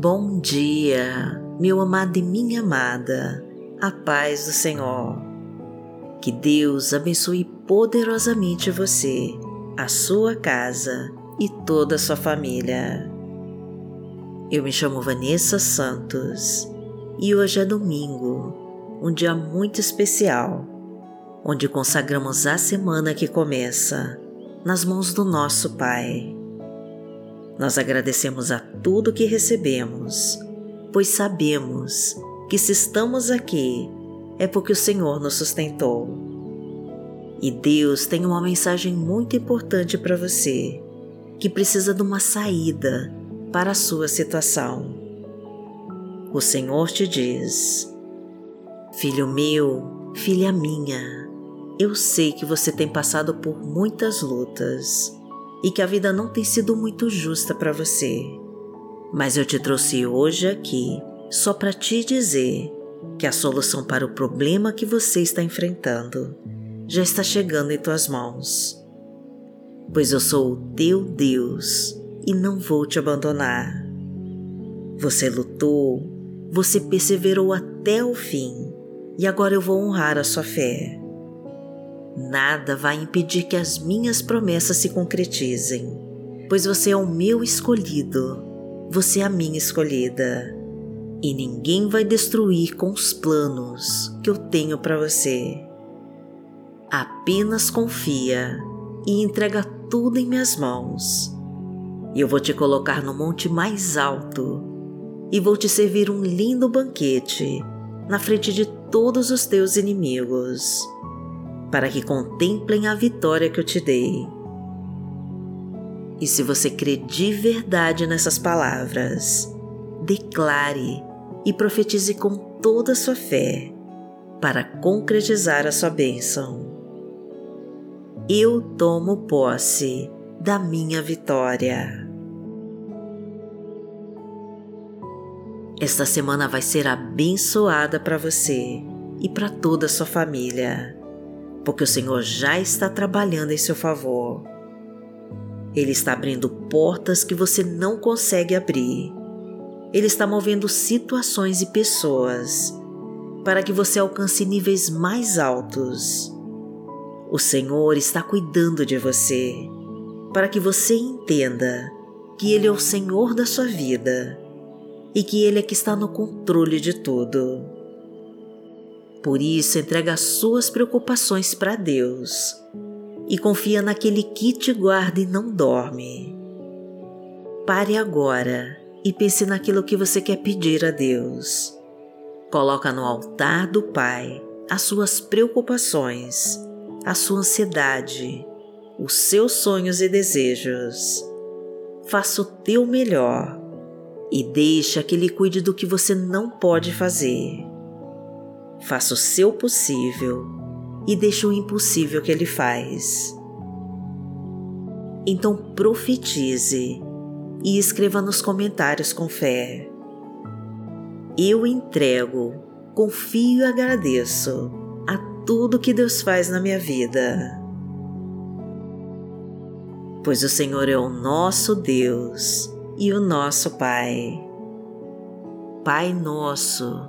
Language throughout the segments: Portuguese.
Bom dia, meu amado e minha amada, a paz do Senhor. Que Deus abençoe poderosamente você, a sua casa e toda a sua família. Eu me chamo Vanessa Santos e hoje é domingo, um dia muito especial, onde consagramos a semana que começa nas mãos do nosso Pai. Nós agradecemos a tudo que recebemos, pois sabemos que se estamos aqui é porque o Senhor nos sustentou. E Deus tem uma mensagem muito importante para você, que precisa de uma saída para a sua situação. O Senhor te diz: Filho meu, filha minha, eu sei que você tem passado por muitas lutas e que a vida não tem sido muito justa para você. Mas eu te trouxe hoje aqui só para te dizer que a solução para o problema que você está enfrentando já está chegando em tuas mãos. Pois eu sou o teu Deus e não vou te abandonar. Você lutou, você perseverou até o fim e agora eu vou honrar a sua fé. Nada vai impedir que as minhas promessas se concretizem, pois você é o meu escolhido, você é a minha escolhida, e ninguém vai destruir com os planos que eu tenho para você. Apenas confia e entrega tudo em minhas mãos. Eu vou te colocar no monte mais alto e vou te servir um lindo banquete na frente de todos os teus inimigos para que contemplem a vitória que eu te dei. E se você crê de verdade nessas palavras, declare e profetize com toda a sua fé para concretizar a sua bênção. Eu tomo posse da minha vitória. Esta semana vai ser abençoada para você e para toda a sua família porque o Senhor já está trabalhando em seu favor. Ele está abrindo portas que você não consegue abrir. Ele está movendo situações e pessoas para que você alcance níveis mais altos. O Senhor está cuidando de você para que você entenda que Ele é o Senhor da sua vida e que Ele é que está no controle de tudo. Por isso, entrega as suas preocupações para Deus e confia naquele que te guarda e não dorme. Pare agora e pense naquilo que você quer pedir a Deus. Coloca no altar do Pai as suas preocupações, a sua ansiedade, os seus sonhos e desejos. Faça o teu melhor e deixa que Ele cuide do que você não pode fazer. Faça o seu possível e deixe o impossível que ele faz. Então profetize e escreva nos comentários com fé. Eu entrego, confio e agradeço a tudo que Deus faz na minha vida. Pois o Senhor é o nosso Deus e o nosso Pai. Pai nosso,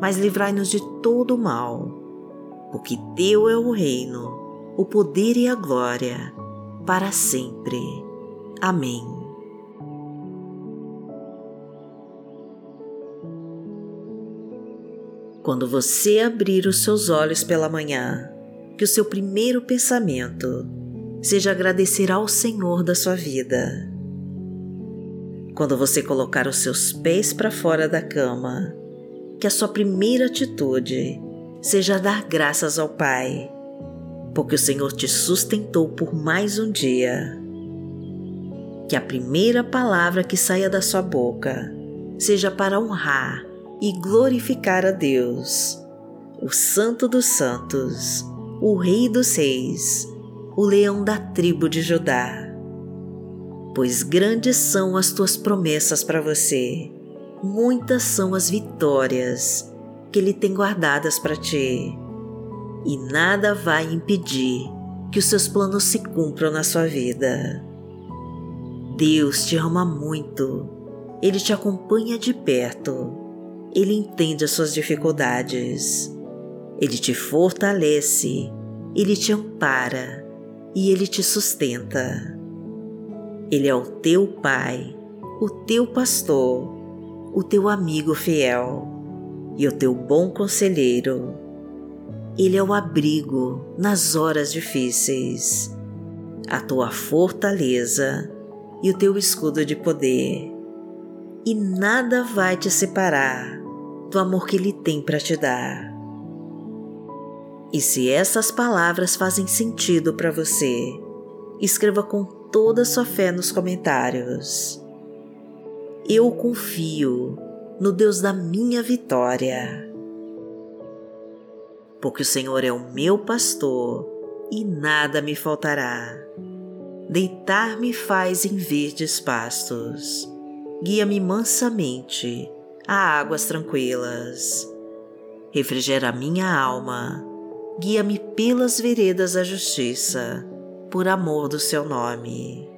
mas livrai-nos de todo o mal, porque Teu é o reino, o poder e a glória, para sempre. Amém. Quando você abrir os seus olhos pela manhã, que o seu primeiro pensamento seja agradecer ao Senhor da sua vida. Quando você colocar os seus pés para fora da cama, que a sua primeira atitude seja dar graças ao Pai, porque o Senhor te sustentou por mais um dia. Que a primeira palavra que saia da sua boca seja para honrar e glorificar a Deus, o Santo dos Santos, o Rei dos Reis, o Leão da tribo de Judá. Pois grandes são as tuas promessas para você, muitas são as vitórias que Ele tem guardadas para ti, e nada vai impedir que os seus planos se cumpram na sua vida. Deus te ama muito, Ele te acompanha de perto, Ele entende as suas dificuldades, Ele te fortalece, Ele te ampara e Ele te sustenta. Ele é o teu Pai, o teu pastor, o teu amigo fiel e o teu bom conselheiro. Ele é o abrigo nas horas difíceis, a tua fortaleza e o teu escudo de poder. E nada vai te separar do amor que Ele tem para te dar. E se essas palavras fazem sentido para você, escreva com toda a sua fé nos comentários. Eu confio no Deus da minha vitória. Porque o Senhor é o meu pastor e nada me faltará. Deitar-me faz em verdes pastos, guia-me mansamente a águas tranquilas. Refrigera minha alma, guia-me pelas veredas da justiça, por amor do seu nome.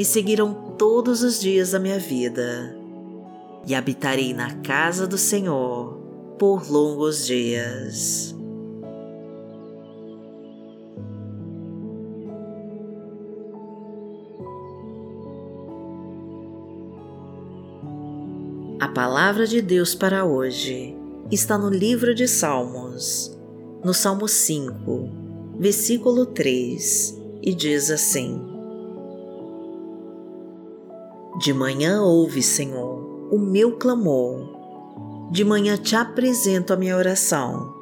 me seguirão todos os dias da minha vida e habitarei na casa do Senhor por longos dias. A palavra de Deus para hoje está no livro de Salmos, no Salmo 5, versículo 3, e diz assim: de manhã ouve, Senhor, o meu clamor. De manhã te apresento a minha oração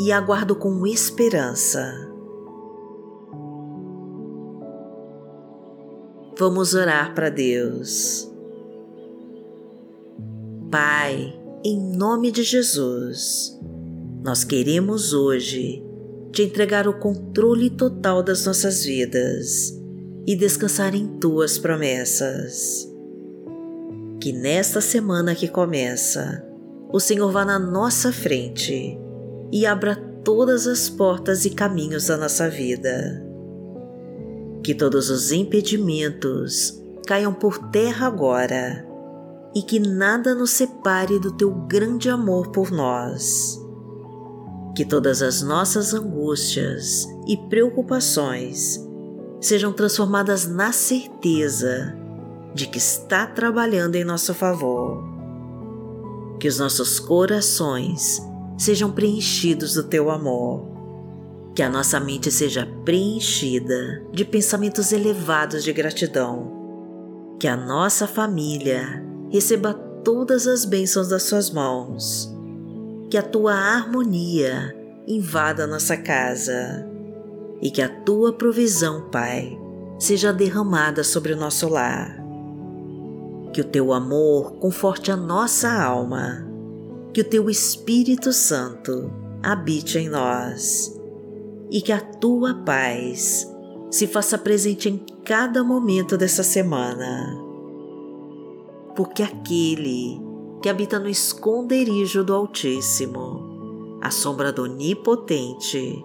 e aguardo com esperança. Vamos orar para Deus. Pai, em nome de Jesus, nós queremos hoje te entregar o controle total das nossas vidas e descansar em tuas promessas. Que nesta semana que começa, o Senhor vá na nossa frente e abra todas as portas e caminhos da nossa vida. Que todos os impedimentos caiam por terra agora e que nada nos separe do teu grande amor por nós. Que todas as nossas angústias e preocupações sejam transformadas na certeza de que está trabalhando em nosso favor. Que os nossos corações sejam preenchidos do teu amor. Que a nossa mente seja preenchida de pensamentos elevados de gratidão. Que a nossa família receba todas as bênçãos das suas mãos. Que a tua harmonia invada a nossa casa e que a tua provisão, Pai, seja derramada sobre o nosso lar. Que o teu amor conforte a nossa alma, que o teu Espírito Santo habite em nós e que a tua paz se faça presente em cada momento dessa semana. Porque aquele que habita no esconderijo do Altíssimo, a sombra do Onipotente,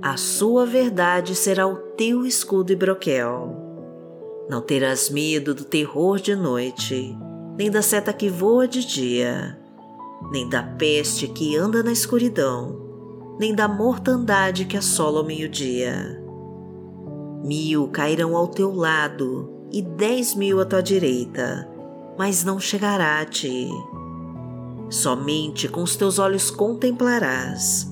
A sua verdade será o teu escudo e broquel. Não terás medo do terror de noite, nem da seta que voa de dia, nem da peste que anda na escuridão, nem da mortandade que assola ao meio-dia. Mil cairão ao teu lado e dez mil à tua direita, mas não chegará a ti. Somente com os teus olhos contemplarás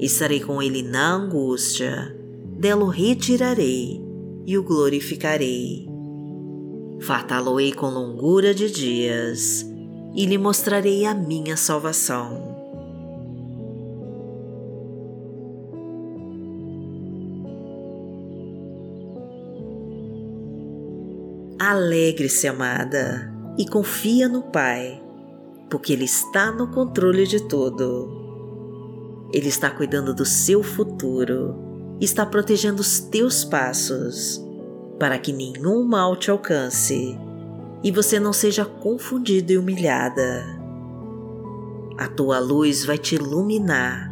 Estarei com ele na angústia, dela o retirarei e o glorificarei. Fartá-lo-ei com longura de dias e lhe mostrarei a minha salvação. Alegre-se, amada, e confia no Pai, porque Ele está no controle de tudo. Ele está cuidando do seu futuro, está protegendo os teus passos, para que nenhum mal te alcance e você não seja confundida e humilhada. A tua luz vai te iluminar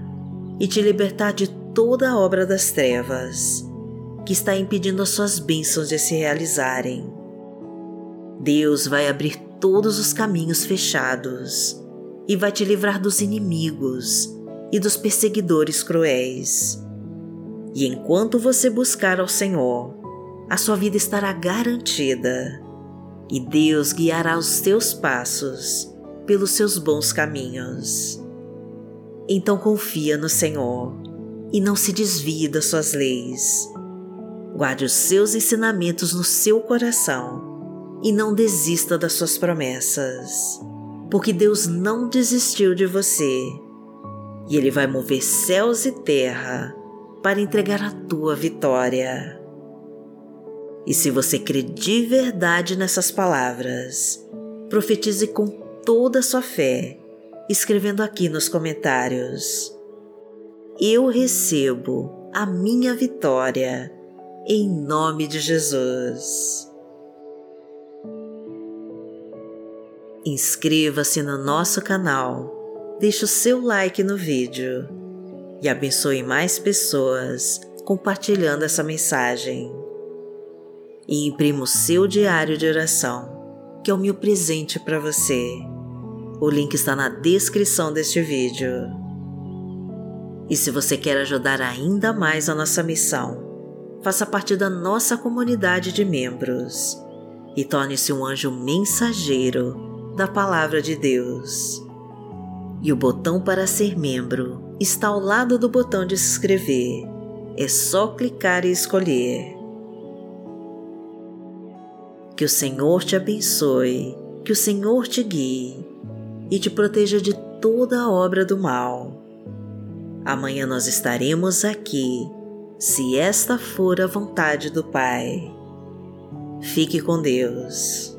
e te libertar de toda a obra das trevas que está impedindo as suas bênçãos de se realizarem. Deus vai abrir todos os caminhos fechados e vai te livrar dos inimigos e dos perseguidores cruéis. E enquanto você buscar ao Senhor, a sua vida estará garantida e Deus guiará os teus passos pelos seus bons caminhos. Então confia no Senhor e não se desvie das suas leis. Guarde os seus ensinamentos no seu coração e não desista das suas promessas, porque Deus não desistiu de você e Ele vai mover céus e terra para entregar a tua vitória. E se você crê de verdade nessas palavras, profetize com toda a sua fé, escrevendo aqui nos comentários: Eu recebo a minha vitória em nome de Jesus. Inscreva-se no nosso canal, deixe o seu like no vídeo e abençoe mais pessoas compartilhando essa mensagem e imprima o seu diário de oração, que é o meu presente para você. O link está na descrição deste vídeo. E se você quer ajudar ainda mais a nossa missão, faça parte da nossa comunidade de membros e torne-se um anjo mensageiro da Palavra de Deus. E o botão para ser membro está ao lado do botão de se inscrever. É só clicar e escolher. Que o Senhor te abençoe, que o Senhor te guie e te proteja de toda a obra do mal. Amanhã nós estaremos aqui, se esta for a vontade do Pai. Fique com Deus.